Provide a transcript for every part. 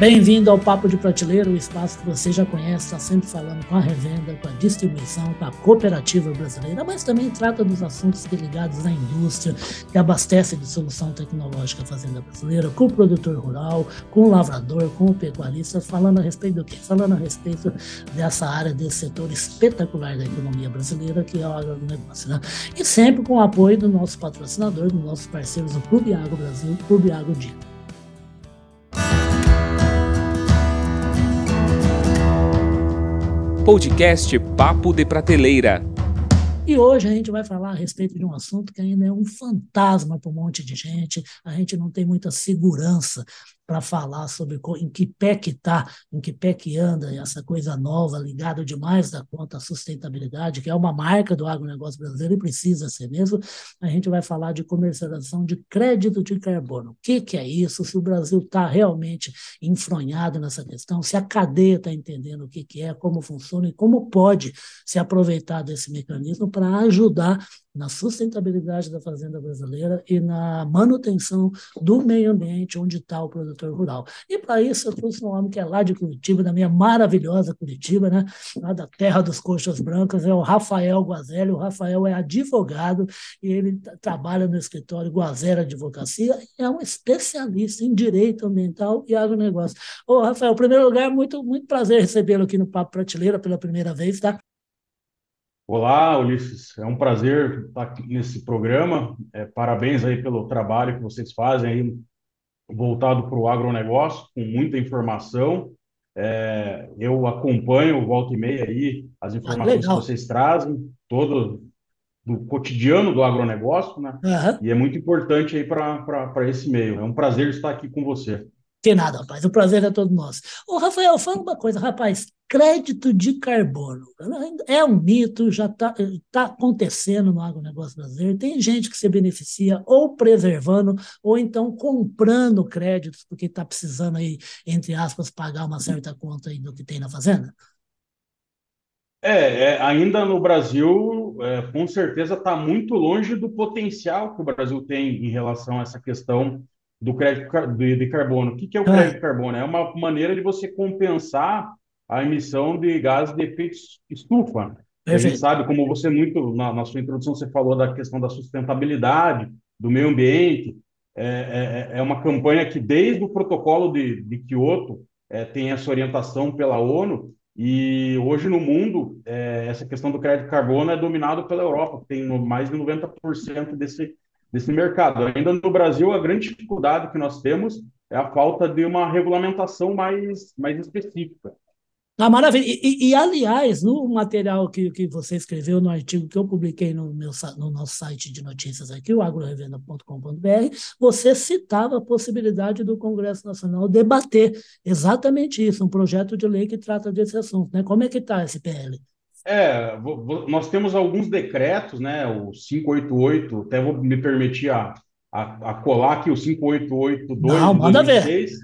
Bem-vindo ao Papo de Prateleira, o espaço que você já conhece, está sempre falando com a revenda, com a distribuição, com a cooperativa brasileira, mas também trata dos assuntos ligados à indústria, que abastece de solução tecnológica a fazenda brasileira, com o produtor rural, com o lavrador, com o pecuarista, falando a respeito do quê? Falando a respeito dessa área, desse setor espetacular da economia brasileira, que é o agronegócio. Né? E sempre com o apoio do nosso patrocinador, dos nossos parceiros do Clube Agro Brasil, Clube Agro Dica. Podcast Papo de Prateleira. E hoje a gente vai falar a respeito de um assunto que ainda é um fantasma para um monte de gente. A gente não tem muita segurança para falar sobre em que pé que está, em que pé que anda, essa coisa nova ligada demais da conta à sustentabilidade, que é uma marca do agronegócio brasileiro e precisa ser mesmo. A gente vai falar de comercialização de crédito de carbono. O que, que é isso? Se o Brasil está realmente enfronhado nessa questão, se a cadeia está entendendo o que, que é, como funciona e como pode se aproveitar desse mecanismo para ajudar na sustentabilidade da fazenda brasileira e na manutenção do meio ambiente onde está o produtor rural. E para isso eu trouxe um homem que é lá de Curitiba, da minha maravilhosa Curitiba, né? lá da terra dos coxas brancas, é o Rafael Guazelli. O Rafael é advogado e ele trabalha no escritório Guazelli Advocacia é um especialista em direito ambiental e agronegócio. Ô, Rafael, em primeiro lugar, muito, muito prazer recebê-lo aqui no Papo Prateleira pela primeira vez, tá? Olá, Ulisses. É um prazer estar aqui nesse programa. É, parabéns aí pelo trabalho que vocês fazem aí voltado para o agronegócio, com muita informação. É, eu acompanho volta e meia aí as informações ah, que vocês trazem, todo do cotidiano do agronegócio, né? Uhum. E é muito importante aí para esse meio. É um prazer estar aqui com você. Que nada, rapaz. O prazer é todo nosso. Ô, Rafael, fala uma coisa, rapaz. Crédito de carbono. É um mito, já está tá acontecendo no agronegócio brasileiro. Tem gente que se beneficia ou preservando, ou então comprando créditos, porque está precisando aí, entre aspas, pagar uma certa conta aí do que tem na fazenda. É, é ainda no Brasil, é, com certeza está muito longe do potencial que o Brasil tem em relação a essa questão do crédito de, carbono. O que, que é o ah. crédito de carbono? É uma maneira de você compensar a emissão de gases de efeito estufa. A gente sabe, como você muito, na, na, sua introdução, você falou da questão da sustentabilidade, do meio ambiente. É, é, é uma campanha que, desde o protocolo de, de Kyoto, é, tem essa orientação pela ONU, e hoje no mundo, é, essa questão do crédito de carbono é dominado pela Europa, que tem mais de 90% desse, desse mercado. Ainda no Brasil, a grande dificuldade que nós temos é a falta de uma regulamentação mais, mais específica. Ah, maravilha. E, e, aliás, no material que, que você escreveu, no artigo que eu publiquei no, meu, no nosso site de notícias aqui, o agrorevenda.com.br, você citava a possibilidade do Congresso Nacional debater exatamente isso, um projeto de lei que trata desse assunto. Né? Como é que está esse PL? É, nós temos alguns decretos, né? O 588, até vou me permitir a, a, a colar aqui o 5882 Não, manda 2006, ver.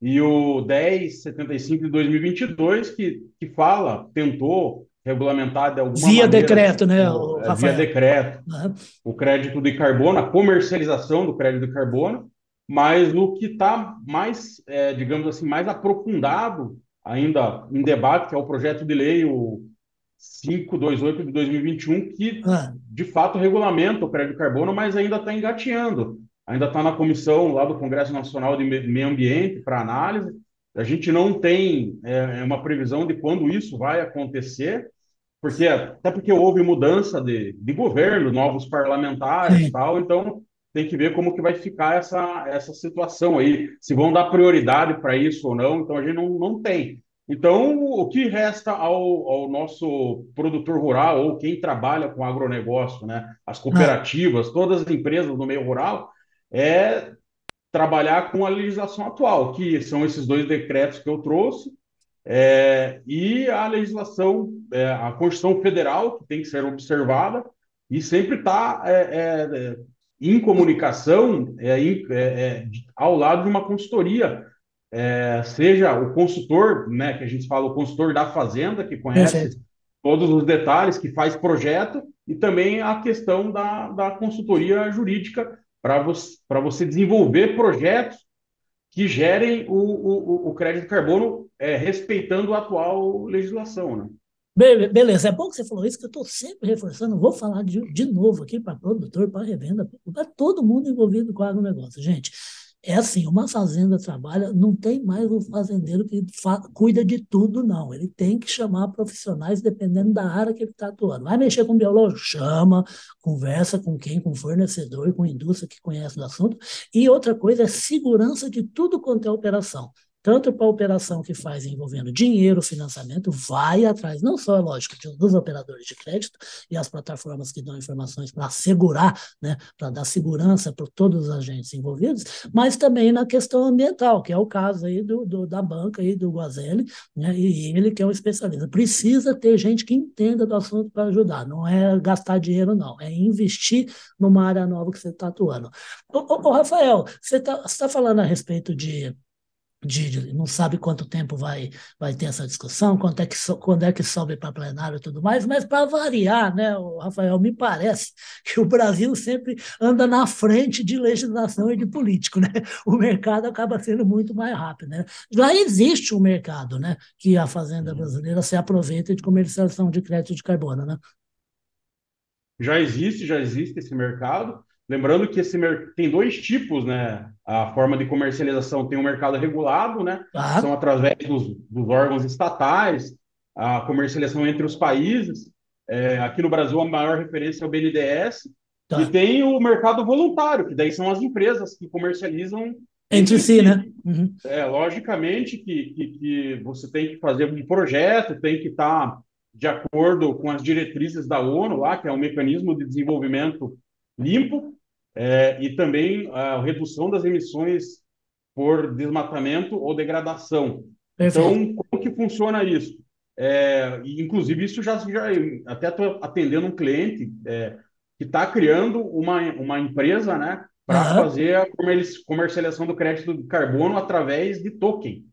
E o 1075 de 2022, que, que fala, tentou regulamentar de alguma via maneira, decreto, né? O, é, via decreto, uhum. o crédito de carbono, a comercialização do crédito de carbono, mas o que está mais, é, digamos assim, mais aprofundado ainda em debate, que é o projeto de lei, o 528 de 2021, que ah. de fato regulamenta o crédito de carbono, mas ainda está engateando. Ainda está na comissão lá do Congresso Nacional de Meio Ambiente para análise. A gente não tem é, é, uma previsão de quando isso vai acontecer, porque até porque houve mudança de, de governo, novos parlamentares e tal, então tem que ver como que vai ficar essa, essa situação aí, se vão dar prioridade para isso ou não, então a gente não, não tem. Então, o que resta ao, ao, nosso produtor rural ou quem trabalha com agronegócio, né? as cooperativas, todas as empresas do meio rural, é trabalhar com a legislação atual, que são esses dois decretos que eu trouxe, é, e a legislação, é, a Constituição Federal, que tem que ser observada, e sempre está é, é, em comunicação é, é, ao lado de uma consultoria é, seja o consultor, né, que a gente fala, o consultor da fazenda, que conhece todos os detalhes, que faz projeto, e também a questão da, da consultoria jurídica para você, você desenvolver projetos que gerem o, o, o crédito carbono é, respeitando a atual legislação, né? Beleza, é bom que você falou isso, que eu estou sempre reforçando. Vou falar de, de novo aqui para produtor, para revenda, para todo mundo envolvido com o agronegócio. Gente, é assim, uma fazenda trabalha, não tem mais um fazendeiro que cuida de tudo, não. Ele tem que chamar profissionais dependendo da área que ele está atuando. Vai mexer com biológico? Chama, conversa com quem? Com fornecedor, com indústria que conhece do assunto. E outra coisa é segurança de tudo quanto é operação tanto para a operação que faz envolvendo dinheiro, financiamento, vai atrás, não só, é lógico, dos operadores de crédito e as plataformas que dão informações para assegurar, né, para dar segurança para todos os agentes envolvidos, mas também na questão ambiental, que é o caso aí do, do da banca aí do Guazelli, né, e ele que é um especialista. Precisa ter gente que entenda do assunto para ajudar, não é gastar dinheiro, não, é investir numa área nova que você está atuando. Ô, ô, ô Rafael, você está tá falando a respeito de de, não sabe quanto tempo vai, vai ter essa discussão, quando é que, so, quando é que sobe para plenário e tudo mais, mas para variar, né, Rafael, me parece que o Brasil sempre anda na frente de legislação e de político, né? O mercado acaba sendo muito mais rápido, né? Já existe um mercado, né, que a fazenda brasileira se aproveita de comercialização de crédito de carbono, né? Já existe, já existe esse mercado. Lembrando que esse tem dois tipos, né? A forma de comercialização tem o um mercado regulado, né? São através dos, dos, órgãos estatais, a comercialização entre os países. É, aqui no Brasil, a maior referência é o BNDES. Tá. E tem o mercado voluntário, que daí são as empresas que comercializam entre si, né? Uhum. É, logicamente que, que, que, você tem que fazer um projeto, tem que estar tá de acordo com as diretrizes da ONU lá, que é o mecanismo de desenvolvimento limpo, é, e também a redução das emissões por desmatamento ou degradação. Perfeito. Então, como que funciona isso? É, inclusive, isso já, já até estou atendendo um cliente é, que está criando uma, uma empresa né, para uhum. fazer a comercialização do crédito de carbono através de token.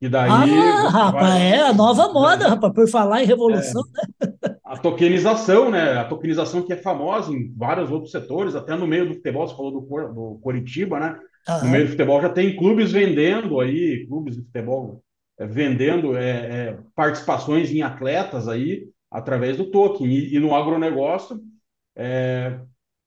E daí. Ah, rapaz, vai... é a nova moda, rapaz, por falar em revolução, é, né? A tokenização, né? A tokenização que é famosa em vários outros setores, até no meio do futebol, você falou do, do Coritiba, né? Aham. No meio do futebol já tem clubes vendendo aí, clubes de futebol é, vendendo é, é, participações em atletas aí através do token. E, e no agronegócio, é,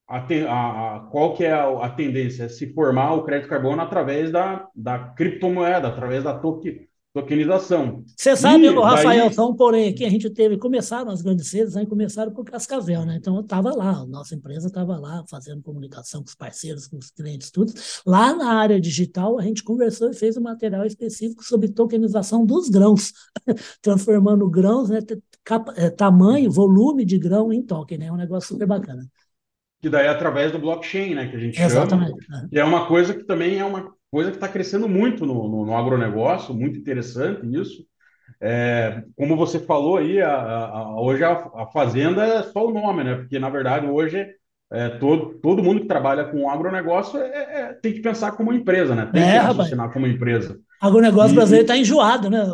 a, a, a, qual que é a, a, tendência? É se formar o crédito carbono através da, da criptomoeda, através da token, tokenização. Você sabe, e, Rafael, daí... só um porém aqui, a gente teve, começaram as grandes cedas, aí começaram por Cascavel, né? Então eu estava lá, a nossa empresa estava lá fazendo comunicação com os parceiros, com os clientes, tudo. Lá na área digital, a gente conversou e fez um material específico sobre tokenização dos grãos, transformando grãos, né, é, tamanho, volume de grão em token, né? É um negócio super bacana que daí é através do blockchain, né, que a gente Exatamente. chama. E é uma coisa que também é uma coisa que está crescendo muito no, no, no, agronegócio, muito interessante isso. É, como você falou aí, a, a, hoje a, a, fazenda é só o nome, né? Porque, na verdade, hoje é, todo, todo mundo que trabalha com agronegócio é, é, tem que pensar como empresa, né? Tem é, que raciocinar como empresa. Agronegócio e, brasileiro está enjoado, né,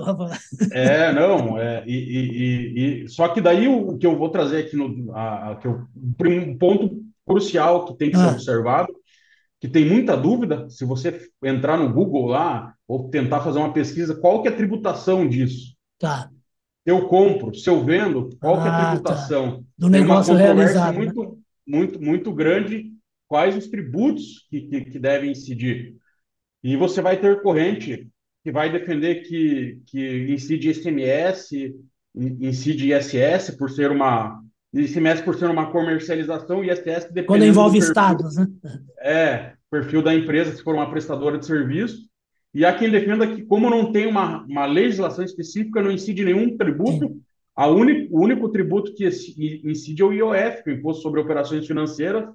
É, não, é, e, e, e, só que daí o, que eu vou trazer aqui no a, que eu, um ponto crucial que tem que ser ah. observado, que tem muita dúvida, se você entrar no Google lá, ou tentar fazer uma pesquisa, qual que é a tributação disso? Tá. Eu compro, se eu vendo, qual ah, que é a ah, tributação? Tá. Do negócio realizado. Muito, né? muito, muito grande, quais os tributos que, que, que devem incidir. E você vai ter corrente que vai defender que, que incide ICMS, incide ISS, por ser uma, ICMS por ser uma comercialização e ISS Quando envolve perfil, estados, né? É, perfil da empresa, se for uma prestadora de serviço. E há quem defenda que, como não tem uma, uma legislação específica, não incide nenhum tributo, a único, o único tributo que incide é o IOF, o Imposto sobre Operações Financeiras,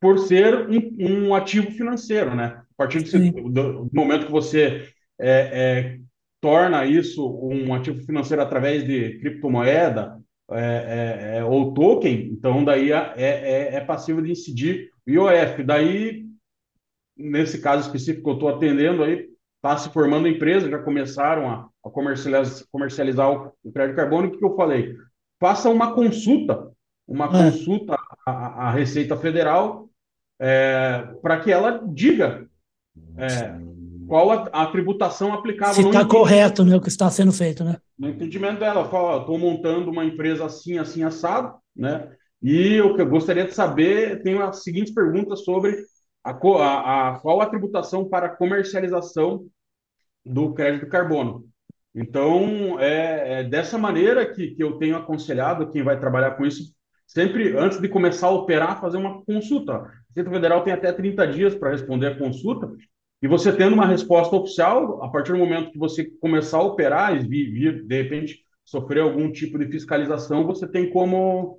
por ser um, um ativo financeiro, né? A partir do, do momento que você é, é, torna isso um ativo financeiro através de criptomoeda, é, é, é, ou token, então daí é, é, é passivo de incidir o IOF. Daí, nesse caso específico que eu estou atendendo, aí está se formando empresa, já começaram a, a comercializar, comercializar o, crédito carbono. O que, eu falei? Faça uma consulta, uma é. consulta à, à, Receita Federal é, para que ela diga qual a, a tributação aplicável. Se está correto né, o que está sendo feito, né? No entendimento dela, fala, estou montando uma empresa assim, assim, assado, né? E o que eu gostaria de saber, tenho as seguintes perguntas sobre a, a, a qual a tributação para comercialização do crédito carbono. Então, é, é dessa maneira que, que eu tenho aconselhado quem vai trabalhar com isso, sempre antes de começar a operar, fazer uma consulta. A Receita Federal tem até 30 dias para responder a consulta, e você tendo uma resposta oficial, a partir do momento que você começar a operar e vir, de repente, sofrer algum tipo de fiscalização, você tem como,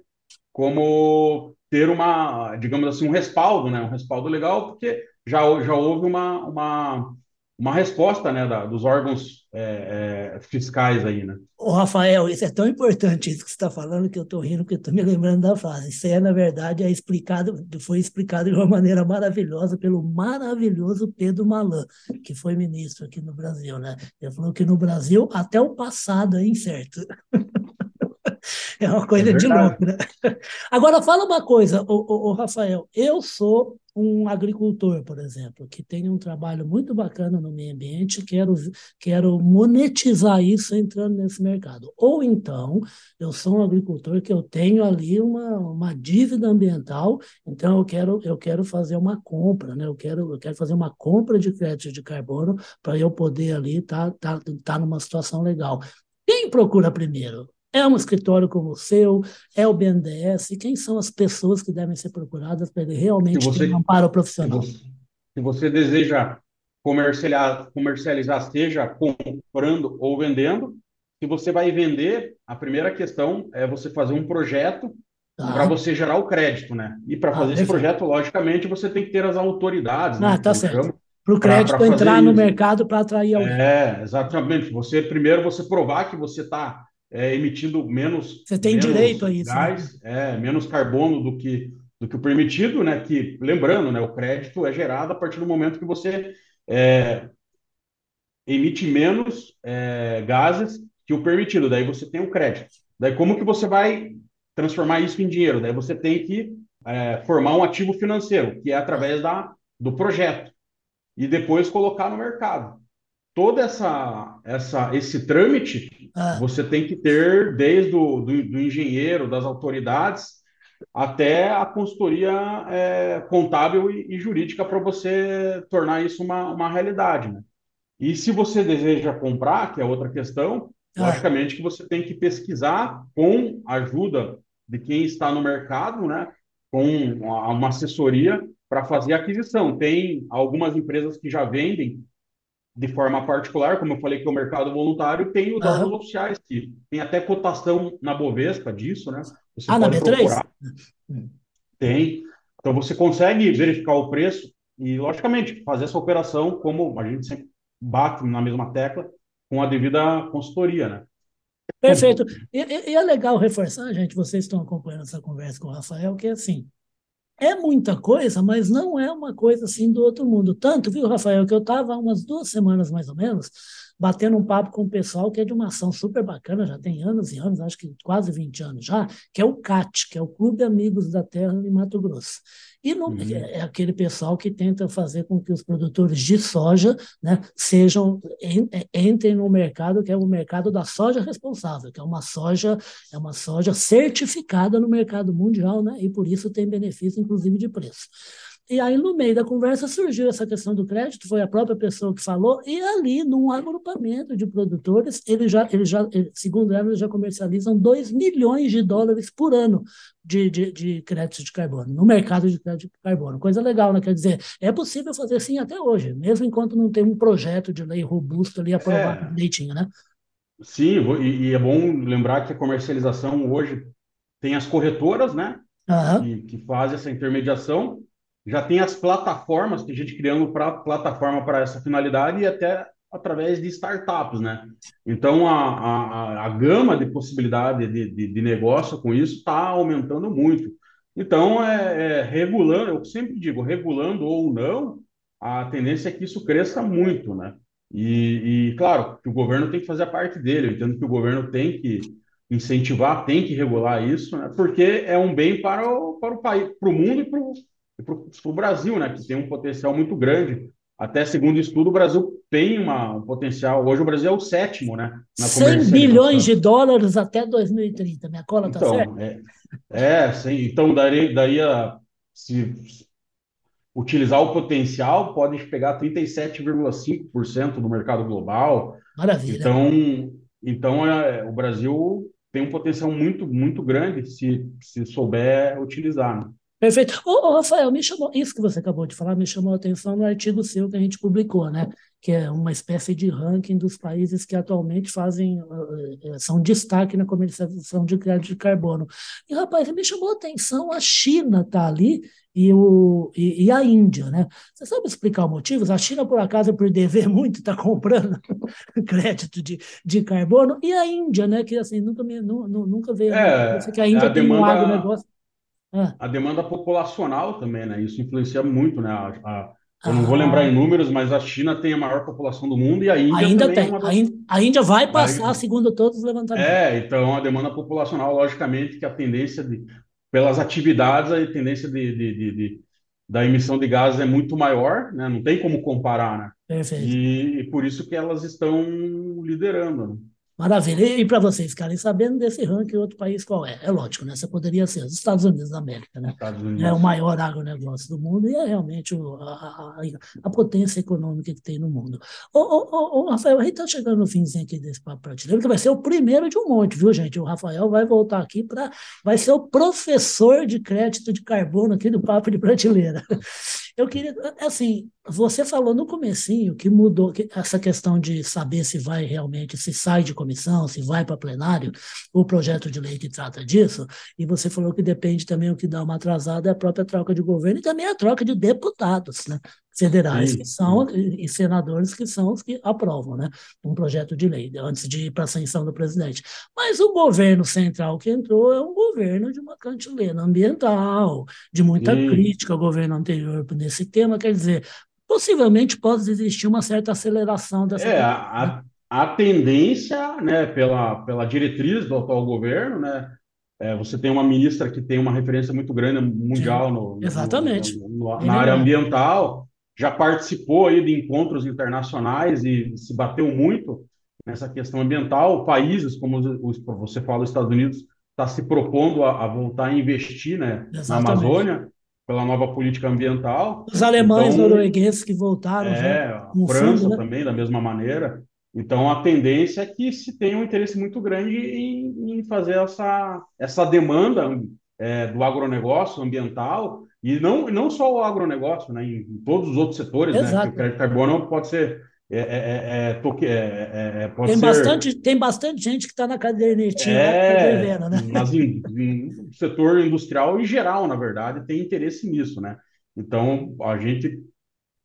como ter uma, digamos assim, um respaldo, né? um respaldo legal, porque já, já houve uma, uma uma resposta né, da, dos órgãos é, é, fiscais aí, né? Ô, Rafael, isso é tão importante isso que você está falando que eu estou rindo, porque estou me lembrando da frase. Isso é, na verdade, é explicado, foi explicado de uma maneira maravilhosa pelo maravilhoso Pedro Malan, que foi ministro aqui no Brasil, né? Ele falou que no Brasil até o passado é incerto. É uma coisa é de louco, né? Agora, fala uma coisa, o, Rafael. Eu sou um agricultor, por exemplo, que tem um trabalho muito bacana no meio ambiente, quero, quero monetizar isso entrando nesse mercado. Ou então, eu sou um agricultor que eu tenho ali uma, uma dívida ambiental, então eu quero, eu quero fazer uma compra, né? eu, quero, eu quero fazer uma compra de crédito de carbono para eu poder ali estar tá, tá, tá numa situação legal. Quem procura primeiro? É um escritório como o seu? É o BNDES? Quem são as pessoas que devem ser procuradas para ele realmente você, ter um amparo profissional? Se você, se você deseja comercializar, comercializar, seja comprando ou vendendo, se você vai vender, a primeira questão é você fazer um projeto tá. para você gerar o crédito, né? E para ah, fazer ah, esse projeto, logicamente, você tem que ter as autoridades. Ah, né, tá certo. Para o crédito pra, pra entrar no mercado para atrair alguém. É, exatamente. Você primeiro você provar que você está é, emitindo menos. Você tem menos direito a isso. Né? Gás, né? é, menos carbono do que, do que o permitido, né? Que, lembrando, né, o crédito é gerado a partir do momento que você é, emite menos é, gases que o permitido. Daí você tem o crédito. Daí como que você vai transformar isso em dinheiro? Daí você tem que é, formar um ativo financeiro, que é através da, do projeto, e depois colocar no mercado toda essa, essa esse trâmite ah. você tem que ter desde o do, do engenheiro, das autoridades, até a consultoria é, contábil e, e jurídica para você tornar isso uma, uma realidade. Né? E se você deseja comprar, que é outra questão, ah. logicamente que você tem que pesquisar com a ajuda de quem está no mercado, né? com uma assessoria para fazer a aquisição. Tem algumas empresas que já vendem de forma particular, como eu falei que é o mercado voluntário, tem os dados uhum. oficiais, que tem até cotação na Bovespa disso, né? Você ah, na B3? Procurar. Tem. Então você consegue verificar o preço e, logicamente, fazer essa operação como a gente sempre bate na mesma tecla, com a devida consultoria, né? Perfeito. E, e é legal reforçar, gente, vocês estão acompanhando essa conversa com o Rafael, que é assim, é muita coisa, mas não é uma coisa assim do outro mundo. Tanto, viu, Rafael, que eu estava umas duas semanas mais ou menos batendo um papo com o pessoal que é de uma ação super bacana, já tem anos e anos, acho que quase 20 anos já, que é o CAT, que é o Clube Amigos da Terra de Mato Grosso. E uhum. É, é aquele pessoal que tenta fazer com que os produtores de soja né, sejam é, entrem no mercado que é o mercado da soja responsável, que é uma soja é uma soja certificada no mercado mundial, né, e por isso tem benefício inclusive de preço. E aí, no meio da conversa, surgiu essa questão do crédito, foi a própria pessoa que falou, e ali, num agrupamento de produtores, eles já, eles já segundo ela, eles já comercializam 2 milhões de dólares por ano de, de, de crédito de carbono, no mercado de crédito de carbono. Coisa legal, né? Quer dizer, é possível fazer sim até hoje, mesmo enquanto não tem um projeto de lei robusto ali aprovado é. direitinho, né? Sim, e, e, é bom lembrar que a comercialização hoje tem as corretoras, né? Uhum. Que, que fazem essa intermediação já tem as plataformas, tem gente criando pra, plataforma para essa finalidade e até através de startups, né? Então, a, a, a gama de possibilidade de, de, de negócio com isso está aumentando muito. Então, é, é, regulando, eu sempre digo, regulando ou não, a tendência é que isso cresça muito, né? E, e, claro, que o governo tem que fazer a parte dele. Eu entendo que o governo tem que incentivar, tem que regular isso, né? Porque é um bem para o, para o país, para o mundo e para o para o Brasil, né, que tem um potencial muito grande. Até segundo estudo, o Brasil tem uma, um potencial. Hoje o Brasil é o sétimo, né? Na 100 bilhões de dólares até 2030. Minha cola está então, certa? É, é sim. Então, daí, daí a, se utilizar o potencial, pode pegar 37,5% do mercado global. Maravilha. Então, então é, o Brasil tem um potencial muito, muito grande se, se souber utilizar. Né? Perfeito. Ô, ô, Rafael, me chamou, isso que você acabou de falar me chamou a atenção no artigo seu que a gente publicou, né? Que é uma espécie de ranking dos países que atualmente fazem, uh, são destaque na comercialização de crédito de carbono. E, rapaz, me chamou a atenção, a China está ali e, o, e, e, a Índia, né? Você sabe explicar os motivos? A China, por acaso, por dever muito, está comprando crédito de, de carbono, e a Índia, né? Que assim, nunca, me, nunca veio é, que a Índia a tem demanda, um agronegócio. Ah. A demanda populacional também, né? Isso influencia muito, né? A, a, eu não vou lembrar em ah. números, mas a China tem a maior população do mundo e a Índia ainda tem. É das... a, Índia, a Índia vai passar, vai... segundo todos os levantamentos. É, então a demanda populacional, logicamente, que a tendência de, pelas atividades, a tendência de, de, de, de da emissão de gases é muito maior, né? Não tem como comparar, né? Perfeito. E, e por isso que elas estão liderando. Maravilha. E, para vocês ficarem sabendo desse ranking, outro país qual é? É lógico, né? Você poderia ser os Estados Unidos da América, né? É o maior agronegócio do mundo e é realmente o, a, a, a, potência econômica que tem no mundo. Ô, ô, ô, ô Rafael, a gente está chegando no finzinho aqui desse papo prateleiro, que vai ser o primeiro de um monte, viu, gente? O Rafael vai voltar aqui para. Vai ser o professor de crédito de carbono aqui do Papo de Prateleira. Eu queria, assim, você falou no comecinho que mudou essa questão de saber se vai realmente, se sai de comissão, se vai para plenário, o projeto de lei que trata disso, e você falou que depende também o que dá uma atrasada é a própria troca de governo e também a troca de deputados, né? Federais sim, que são e senadores que são os que aprovam, né, um projeto de lei antes de ir para a sanção do presidente. Mas o governo central que entrou é um governo de uma cantilena ambiental, de muita sim. crítica ao governo anterior nesse tema, quer dizer, possivelmente pode existir uma certa aceleração dessa. É, a, a tendência, né, pela, pela diretriz do atual governo, né, é, você tem uma ministra que tem uma referência muito grande mundial no, Exatamente. No, no, na área ambiental, já participou aí de encontros internacionais e se bateu muito nessa questão ambiental. Países, como os, você fala, os Estados Unidos, está se propondo a, a, voltar a investir né, na Amazônia pela nova política ambiental. Os alemães então, noruegueses que voltaram. É, a França fundo, né? também, da mesma maneira. Então, a tendência é que se tenha um interesse muito grande em, em fazer essa, essa demanda é, do agronegócio ambiental e não, não só o agronegócio, né, em, todos os outros setores, né, Exato. né, o crédito carbono pode ser é, é, é, é, é tem, ser... bastante, tem bastante gente que está na cadernetinha é, devendo, né? Mas em, em, setor industrial em geral, na verdade, tem interesse nisso, né? Então, a gente,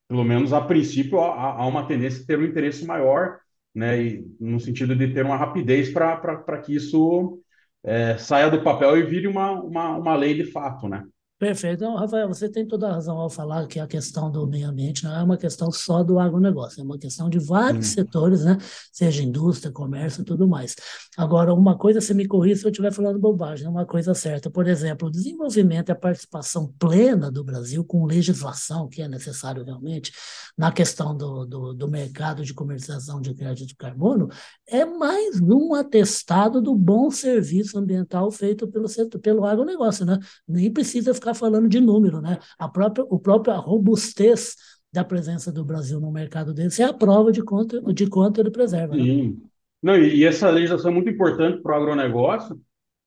pelo menos a princípio, há, há uma tendência de ter um interesse maior, né? E, no sentido de ter uma rapidez para que isso é, saia do papel e vire uma, uma, uma lei de fato, né? Perfeito. Então, Rafael, você tem toda a razão ao falar que a questão do meio ambiente não é uma questão só do agronegócio, é uma questão de vários hum. setores, né? Seja indústria, comércio e tudo mais. Agora, uma coisa, você me corrija se eu estiver falando bobagem, é uma coisa certa. Por exemplo, o desenvolvimento e a participação plena do Brasil com legislação, que é necessário realmente, na questão do, do, do mercado de comercialização de crédito de carbono, é mais um atestado do bom serviço ambiental feito pelo, setor, pelo agronegócio, né? Nem precisa ficar ficar falando de número, né? A própria, o própria robustez da presença do Brasil no mercado desse é a prova de quanto, de quanto ele preserva. Né? Sim. Né? Não, e, e essa legislação é muito importante para o agronegócio,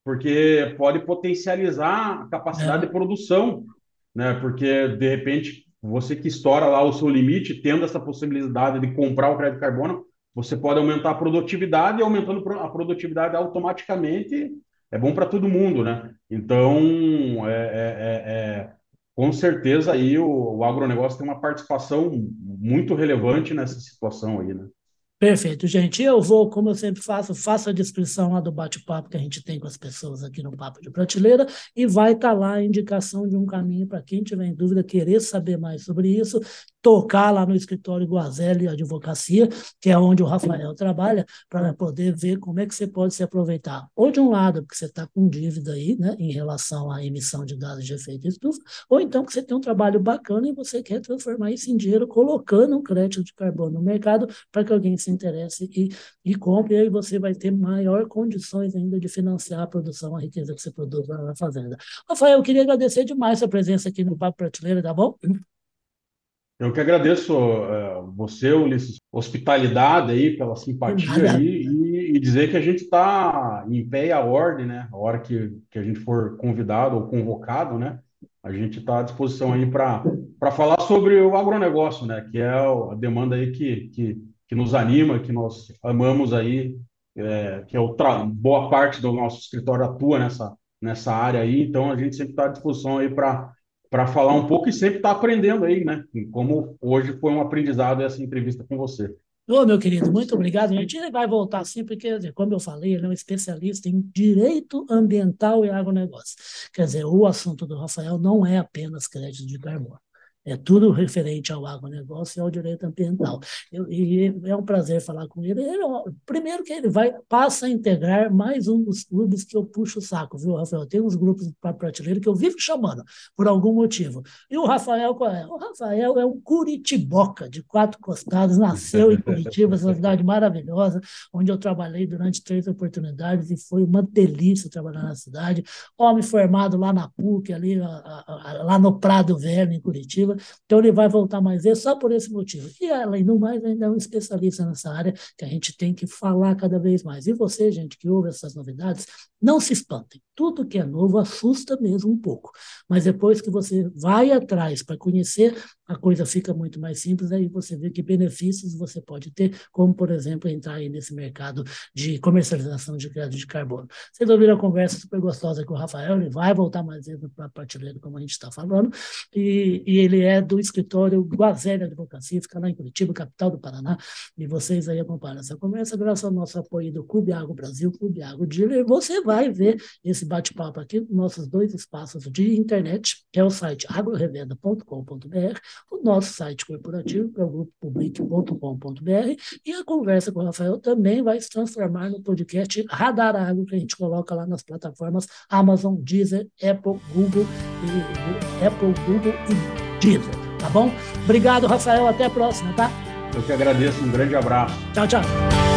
porque pode potencializar a capacidade é. de produção, né? Porque, de repente, você que estoura lá o seu limite, tendo essa possibilidade de comprar o crédito carbono, você pode aumentar a produtividade e aumentando a produtividade automaticamente é bom para todo mundo, né? Então, é, é, é, é, com certeza aí o, o agronegócio tem uma participação muito relevante nessa situação aí, né? Perfeito, gente. Eu vou, como eu sempre faço, faço a descrição lá do bate-papo que a gente tem com as pessoas aqui no Papo de Prateleira e vai estar tá lá a indicação de um caminho para quem tiver em dúvida, querer saber mais sobre isso, tocar lá no escritório Guazelli Advocacia, que é onde o Rafael trabalha, para poder ver como é que você pode se aproveitar. Ou de um lado, porque você está com dívida aí, né, em relação à emissão de gases de efeito estufa, ou então que você tem um trabalho bacana e você quer transformar isso em dinheiro colocando um crédito de carbono no mercado para que alguém se interesse e, e compre, e aí você vai ter maior condições ainda de financiar a produção, a riqueza que você produz na fazenda. Rafael, eu queria agradecer demais a presença aqui no Papo Prateleira, tá bom? Eu que agradeço uh, você, Ulisses, hospitalidade aí, pela simpatia aí, e, e, dizer que a gente está em pé e a ordem, né? A hora que, que a gente for convidado ou convocado, né? A gente está à disposição aí para falar sobre o agronegócio, né? Que é a demanda aí que, que, que nos anima, que nós amamos aí, é, que é o boa parte do nosso escritório atua nessa, nessa área aí, então a gente sempre está à disposição aí para para falar um pouco e sempre estar tá aprendendo aí, né? Como hoje foi um aprendizado essa entrevista com você. Ô, meu querido, muito obrigado. A gente vai voltar sempre, porque, como eu falei, ele é um especialista em direito ambiental e agronegócio. Quer dizer, o assunto do Rafael não é apenas crédito de carbono. É tudo referente ao agronegócio e ao direito ambiental. Eu, e é um prazer falar com ele. ele. Primeiro que ele vai passa a integrar mais um dos clubes que eu puxo o saco, viu, Rafael? Tem uns grupos para prateleira que eu vivo chamando, por algum motivo. E o Rafael, qual é? O Rafael é um curitiboca de quatro costados, nasceu em Curitiba, essa cidade maravilhosa, onde eu trabalhei durante três oportunidades e foi uma delícia trabalhar na cidade. Homem formado lá na PUC, ali, lá no Prado Velho, em Curitiba. Então ele vai voltar mais vezes só por esse motivo. E além do mais, ainda é um especialista nessa área que a gente tem que falar cada vez mais. E você, gente, que ouve essas novidades, não se espantem. Tudo que é novo assusta mesmo um pouco. Mas depois que você vai atrás para conhecer, a coisa fica muito mais simples. Aí você vê que benefícios você pode ter, como, por exemplo, entrar aí nesse mercado de comercialização de crédito de carbono. Vocês ouviram a conversa super gostosa com o Rafael, ele vai voltar mais vezes para a prateleira, como a gente está falando, e, e ele é do escritório Guazelli Advocacia, fica lá em Curitiba, capital do Paraná, e vocês aí acompanham essa conversa, graças ao nosso apoio do Clube Água Brasil, Clube Água Dealer, você vai ver esse bate-papo aqui nos nossos dois espaços de internet, que é o site agrorevenda.com.br, o nosso site corporativo, que é o grupopublic.com.br, e a conversa com o Rafael também vai se transformar no podcast Radar Agro, que a gente coloca lá nas plataformas Amazon, Deezer, Apple, Google e Apple, Google e Deezer, tá bom? Obrigado, Rafael. Até a próxima, tá? Eu que agradeço. Um grande abraço. Tchau, tchau.